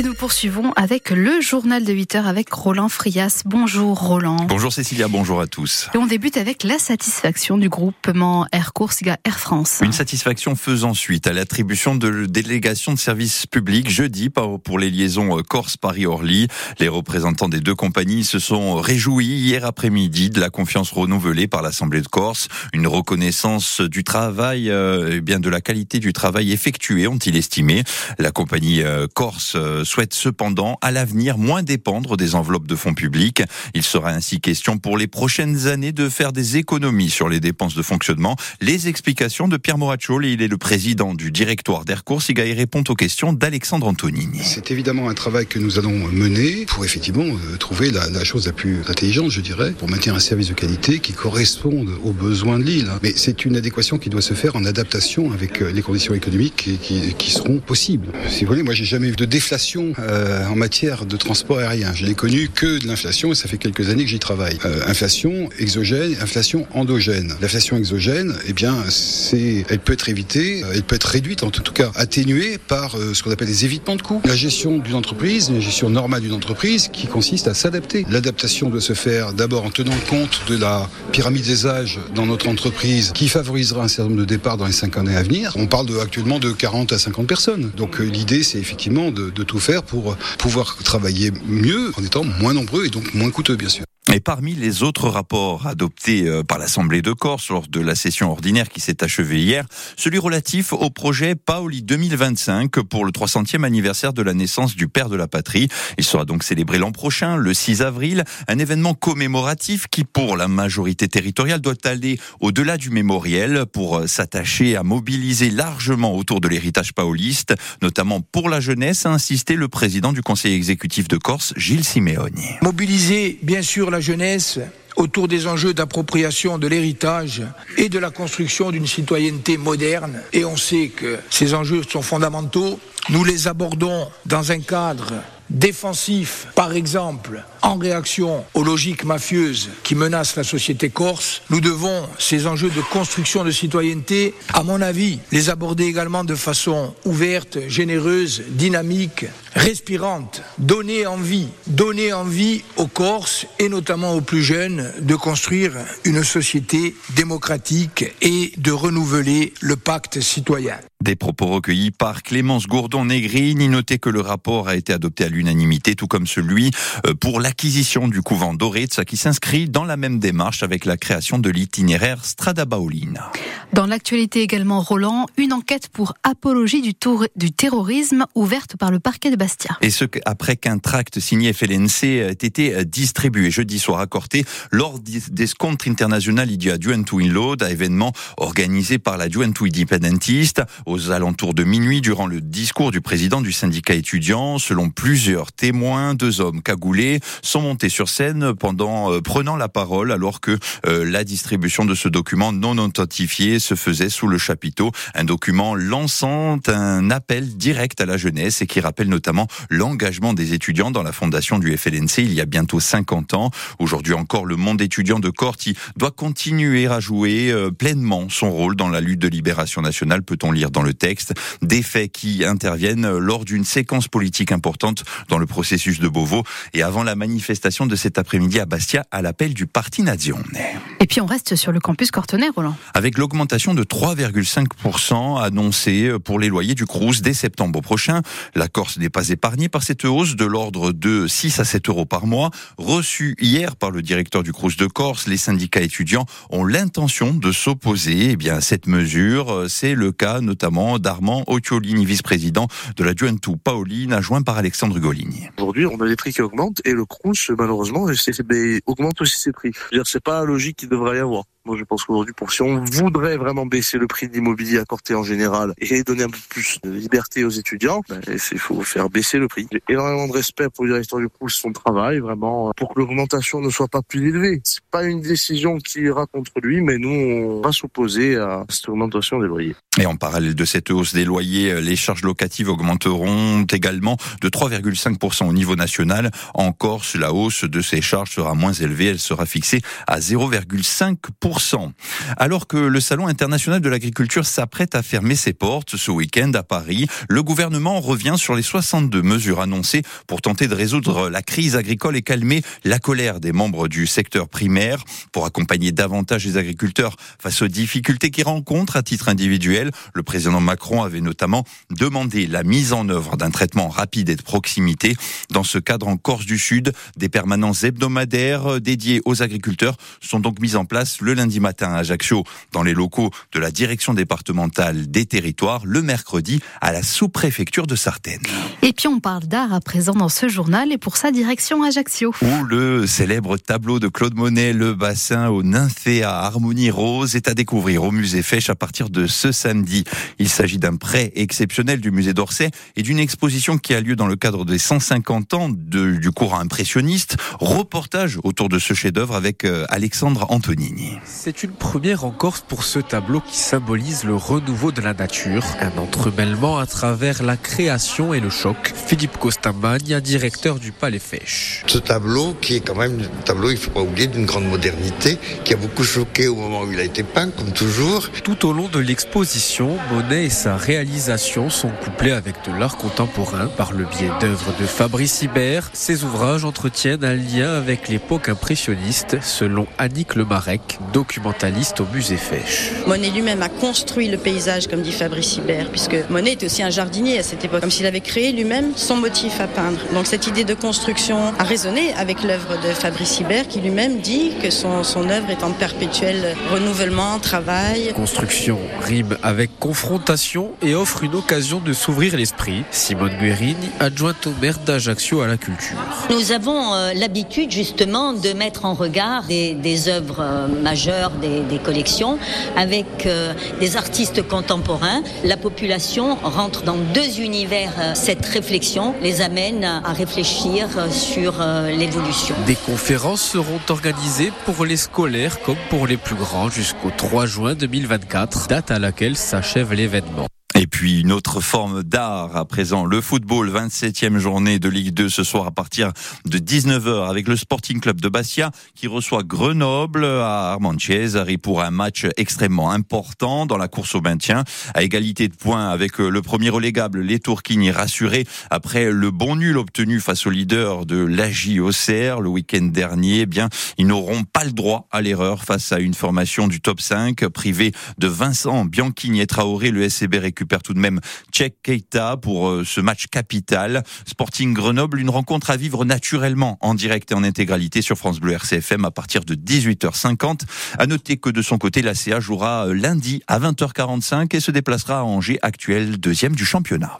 Et nous poursuivons avec le journal de 8 heures avec Roland Frias. Bonjour Roland. Bonjour Cécilia, bonjour à tous. Et on débute avec la satisfaction du groupement Air Corsica Air France. Une satisfaction faisant suite à l'attribution de délégation de services publics jeudi pour les liaisons Corse-Paris-Orly. Les représentants des deux compagnies se sont réjouis hier après-midi de la confiance renouvelée par l'Assemblée de Corse. Une reconnaissance du travail, euh, eh bien de la qualité du travail effectué, ont-ils estimé. La compagnie euh, Corse euh, cependant à l'avenir moins dépendre des enveloppes de fonds publics. Il sera ainsi question pour les prochaines années de faire des économies sur les dépenses de fonctionnement. Les explications de Pierre Moraccioli, il est le président du directoire d'Aircourse. Il répond aux questions d'Alexandre Antonini. C'est évidemment un travail que nous allons mener pour effectivement euh, trouver la, chose la plus intelligente, je dirais, pour maintenir un service de qualité qui corresponde aux besoins de l'île. Mais c'est une adéquation qui doit se faire en adaptation avec euh, les conditions économiques qui, qui, qui seront possibles. Si vous voulez, moi j'ai jamais eu de déflation euh, en matière de transport aérien. Je n'ai connu que de l'inflation et ça fait quelques années que j'y travaille. Euh, inflation exogène, inflation endogène. L'inflation exogène, eh bien, c'est, elle peut être évitée, euh, elle peut être réduite, en tout cas atténuée par ce qu'on appelle les évitements de coûts. La gestion d'une entreprise, une gestion normale d'une entreprise qui consiste à s'adapter. L'adaptation doit se faire d'abord en tenant compte de la pyramide des âges dans notre entreprise qui favorisera un certain nombre de départs dans les cinq années à venir. On parle actuellement de 40 à 50 personnes. Donc l'idée, c'est effectivement de, de tout faire pour pouvoir travailler mieux en étant moins nombreux et donc moins coûteux, bien sûr. Et parmi les autres rapports adoptés euh, par l'Assemblée de Corse lors de la session ordinaire qui s'est achevée hier, celui relatif au projet Paoli 2025 pour le 300e anniversaire de la naissance du père de la patrie. Il sera donc célébré l'an prochain, le 6 avril, un événement commémoratif qui, pour la majorité territoriale, doit aller au-delà du mémoriel pour euh, s'attacher à mobiliser largement autour de l'héritage paoliste, notamment pour la jeunesse, a insisté le président du conseil exécutif de Corse, Gilles Simeoni. Mobiliser, bien sûr, la jeunesse autour des enjeux d'appropriation de l'héritage et de la construction d'une citoyenneté moderne. Et on sait que ces enjeux sont fondamentaux. Nous les abordons dans un cadre défensif, par exemple, en réaction aux logiques mafieuses qui menacent la société corse. Nous devons ces enjeux de construction de citoyenneté, à mon avis, les aborder également de façon ouverte, généreuse, dynamique, respirante, donner envie, donner envie aux Corses et notamment aux plus jeunes de construire une société démocratique et de renouveler le pacte citoyen. Des propos recueillis par Clémence Gourdon-Negrini. Notez que le rapport a été adopté à l'unanimité, tout comme celui euh, pour l'acquisition du couvent d'Oritz, qui s'inscrit dans la même démarche avec la création de l'itinéraire Strada Baolina. Dans l'actualité également, Roland, une enquête pour apologie du, tour, du terrorisme ouverte par le parquet de Bastia. Et ce après qu'un tract signé FLNC ait été distribué jeudi soir à Corté lors des Scontres International Idia Duentu in Load, événement organisé par la Duentu Independentiste aux alentours de minuit durant le discours du président du syndicat étudiant. Selon plusieurs témoins, deux hommes cagoulés sont montés sur scène pendant euh, prenant la parole alors que euh, la distribution de ce document non authentifié se faisait sous le chapiteau. Un document lançant un appel direct à la jeunesse et qui rappelle notamment l'engagement des étudiants dans la fondation du FLNC il y a bientôt 50 ans. Aujourd'hui encore, le monde étudiant de Corti doit continuer à jouer euh, pleinement son rôle dans la lutte de libération nationale, peut-on lire dans le texte. Des faits qui interviennent lors d'une séquence politique importante dans le processus de Beauvau et avant la de cet après-midi à Bastia à l'appel du Parti Nazione. Et puis on reste sur le campus Cortonais, Roland. Avec l'augmentation de 3,5% annoncée pour les loyers du Crous dès septembre prochain, la Corse n'est pas épargnée par cette hausse de l'ordre de 6 à 7 euros par mois. Reçue hier par le directeur du Crous de Corse, les syndicats étudiants ont l'intention de s'opposer eh bien, à cette mesure. C'est le cas notamment d'Armand Occhiolini, vice-président de la Juventus Paoline, adjoint par Alexandre Golini. Aujourd'hui, on a des prix qui augmentent et le Crous, malheureusement, augmente aussi ses prix. C'est pas logique devrait y avoir. Moi, je pense qu'aujourd'hui, pour si on voudrait vraiment baisser le prix de l'immobilier accordé en général et donner un peu plus de liberté aux étudiants, ben, il faut faire baisser le prix. J'ai énormément de respect pour le directeur du Crous, son travail, vraiment, pour que l'augmentation ne soit pas plus élevée. C'est pas une décision qui ira contre lui, mais nous, on va s'opposer à cette augmentation des loyers. Et en parallèle de cette hausse des loyers, les charges locatives augmenteront également de 3,5% au niveau national. En Corse, la hausse de ces charges sera moins élevée. Elle sera fixée à 0,5%. Alors que le Salon international de l'agriculture s'apprête à fermer ses portes ce week-end à Paris, le gouvernement revient sur les 62 mesures annoncées pour tenter de résoudre la crise agricole et calmer la colère des membres du secteur primaire. Pour accompagner davantage les agriculteurs face aux difficultés qu'ils rencontrent à titre individuel, le président Macron avait notamment demandé la mise en œuvre d'un traitement rapide et de proximité. Dans ce cadre, en Corse du Sud, des permanences hebdomadaires dédiées aux agriculteurs sont donc mises en place le lundi matin à Ajaccio, dans les locaux de la direction départementale des territoires, le mercredi à la sous-préfecture de Sartène. Et puis on parle d'art à présent dans ce journal et pour sa direction Ajaccio. Où le célèbre tableau de Claude Monet, le bassin au Nymphéa Harmonie Rose, est à découvrir au musée Fèche à partir de ce samedi. Il s'agit d'un prêt exceptionnel du musée d'Orsay et d'une exposition qui a lieu dans le cadre des 150 ans de, du courant impressionniste. Reportage autour de ce chef-d'œuvre avec euh, Alexandre Antonini. C'est une première en Corse pour ce tableau qui symbolise le renouveau de la nature, un entremêlement à travers la création et le choc. Philippe Costamagna, directeur du Palais Fèche. Ce tableau qui est quand même un tableau, il faut pas oublier, d'une grande modernité, qui a beaucoup choqué au moment où il a été peint, comme toujours. Tout au long de l'exposition, Monet et sa réalisation sont couplés avec de l'art contemporain par le biais d'œuvres de Fabrice Hibert. Ses ouvrages entretiennent un lien avec l'époque impressionniste, selon Annick Lemarec, documentaliste au musée Fèche. Monet lui-même a construit le paysage, comme dit Fabrice Hibert, puisque Monet était aussi un jardinier à cette époque, comme s'il avait créé lui-même son motif à peindre. Donc cette idée de construction a résonné avec l'œuvre de Fabrice Hibert, qui lui-même dit que son, son œuvre est en perpétuel renouvellement, travail. Construction rime avec confrontation et offre une occasion de s'ouvrir l'esprit. Simone Guerini, adjointe au maire d'Ajaccio à la culture. Nous avons euh, l'habitude justement de mettre en regard des, des œuvres euh, des, collections, avec euh, des artistes contemporains. La population rentre dans deux univers. Cette réflexion les amène à réfléchir sur l'évolution. Des conférences seront organisées pour les scolaires comme pour les plus grands jusqu'au 3 juin 2024, date à laquelle s'achève l'événement. Et puis une autre forme d'art à présent, le football, 27e journée de Ligue 2 ce soir à partir de 19h avec le Sporting Club de Bastia qui reçoit Grenoble à Armantiesari pour un match extrêmement important dans la course au maintien à égalité de points avec le premier relégable, les Tourquignes rassurés après le bon nul obtenu face au leader de l'AJ Auxerre le week-end dernier. Eh bien, ils n'auront pas le droit à l'erreur face à une formation du top 5 privée de Vincent Bianchini et Traoré. Le SCB récupère tout de même Tchèque Keita pour euh, ce match capital. Sporting Grenoble, une rencontre à vivre naturellement en direct et en intégralité sur France Bleu RCFM à partir de 18h50. À noter que de son côté, la CA jouera lundi à 20h45 et se déplacera à Angers, actuel deuxième du championnat.